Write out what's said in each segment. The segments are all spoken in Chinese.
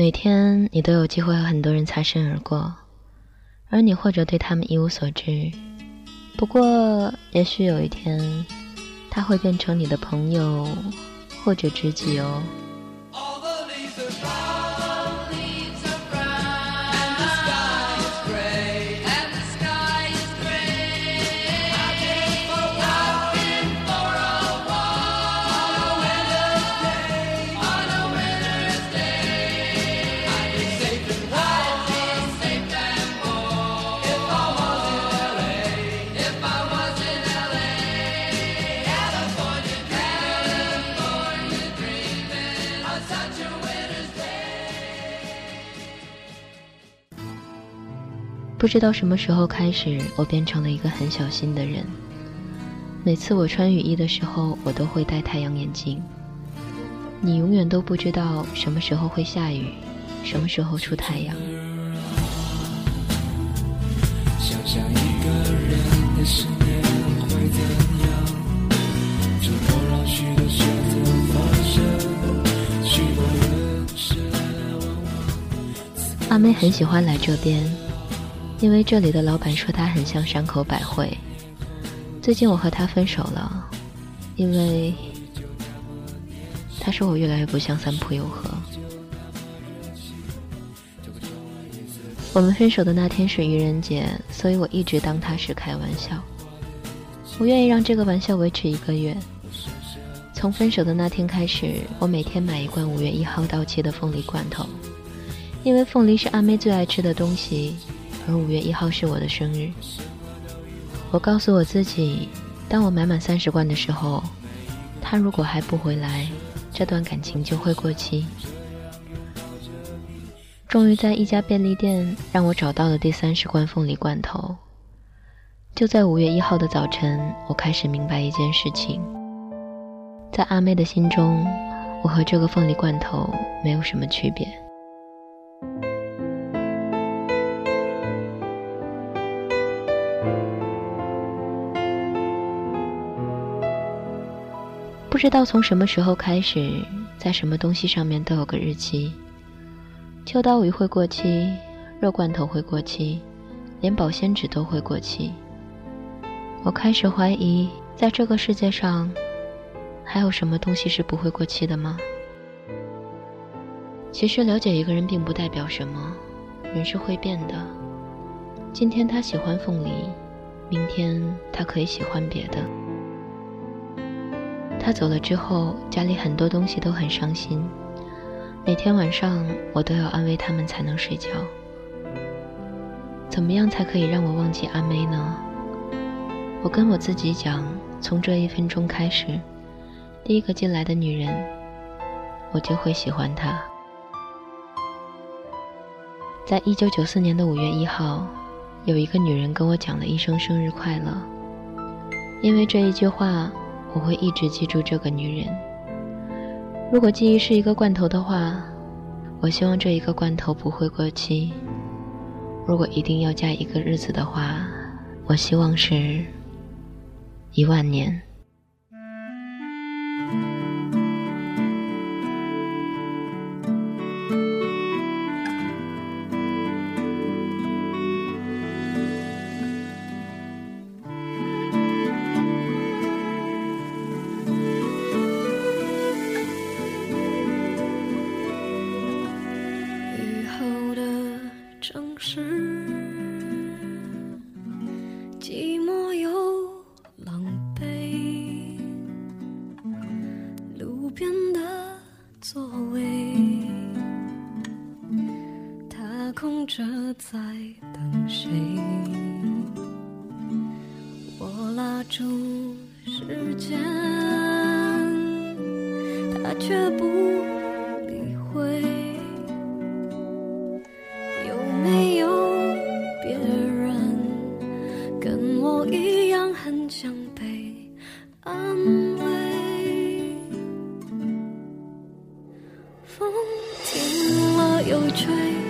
每天你都有机会和很多人擦身而过，而你或者对他们一无所知。不过，也许有一天，他会变成你的朋友或者知己哦。不知道什么时候开始，我变成了一个很小心的人。每次我穿雨衣的时候，我都会戴太阳眼镜。你永远都不知道什么时候会下雨，什么时候出太阳。阿妹很喜欢来这边。因为这里的老板说他很像山口百惠。最近我和他分手了，因为他说我越来越不像三浦友和。我们分手的那天是愚人节，所以我一直当他是开玩笑。我愿意让这个玩笑维持一个月。从分手的那天开始，我每天买一罐五月一号到期的凤梨罐头，因为凤梨是阿妹最爱吃的东西。而五月一号是我的生日，我告诉我自己，当我买满三十罐的时候，他如果还不回来，这段感情就会过期。终于在一家便利店让我找到了第三十罐凤梨罐头。就在五月一号的早晨，我开始明白一件事情，在阿妹的心中，我和这个凤梨罐头没有什么区别。不知道从什么时候开始，在什么东西上面都有个日期。秋刀鱼会过期，肉罐头会过期，连保鲜纸都会过期。我开始怀疑，在这个世界上，还有什么东西是不会过期的吗？其实了解一个人并不代表什么，人是会变的。今天他喜欢凤梨，明天他可以喜欢别的。他走了之后，家里很多东西都很伤心。每天晚上，我都要安慰他们才能睡觉。怎么样才可以让我忘记阿妹呢？我跟我自己讲，从这一分钟开始，第一个进来的女人，我就会喜欢她。在一九九四年的五月一号，有一个女人跟我讲了一声生日快乐，因为这一句话。我会一直记住这个女人。如果记忆是一个罐头的话，我希望这一个罐头不会过期。如果一定要加一个日子的话，我希望是一万年。在等谁？我拉住时间，他却不理会。有没有别人跟我一样很想被安慰？风停了又吹。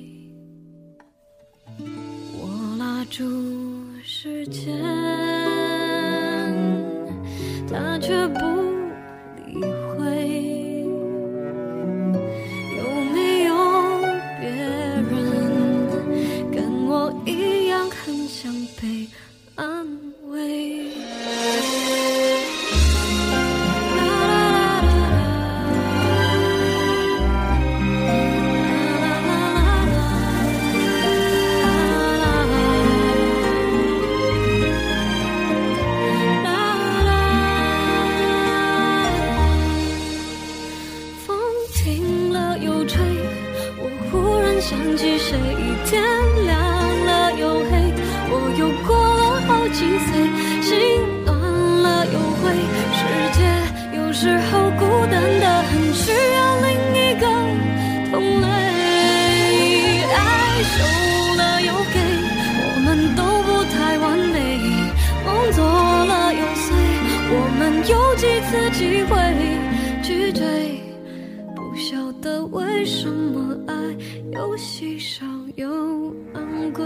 住时间，心暖了又灰。世界有时候孤单的很，需要另一个同类。爱收了又给，我们都不太完美，梦做了又碎，我们有几次机会去追？不晓得为什么爱又稀少又昂贵，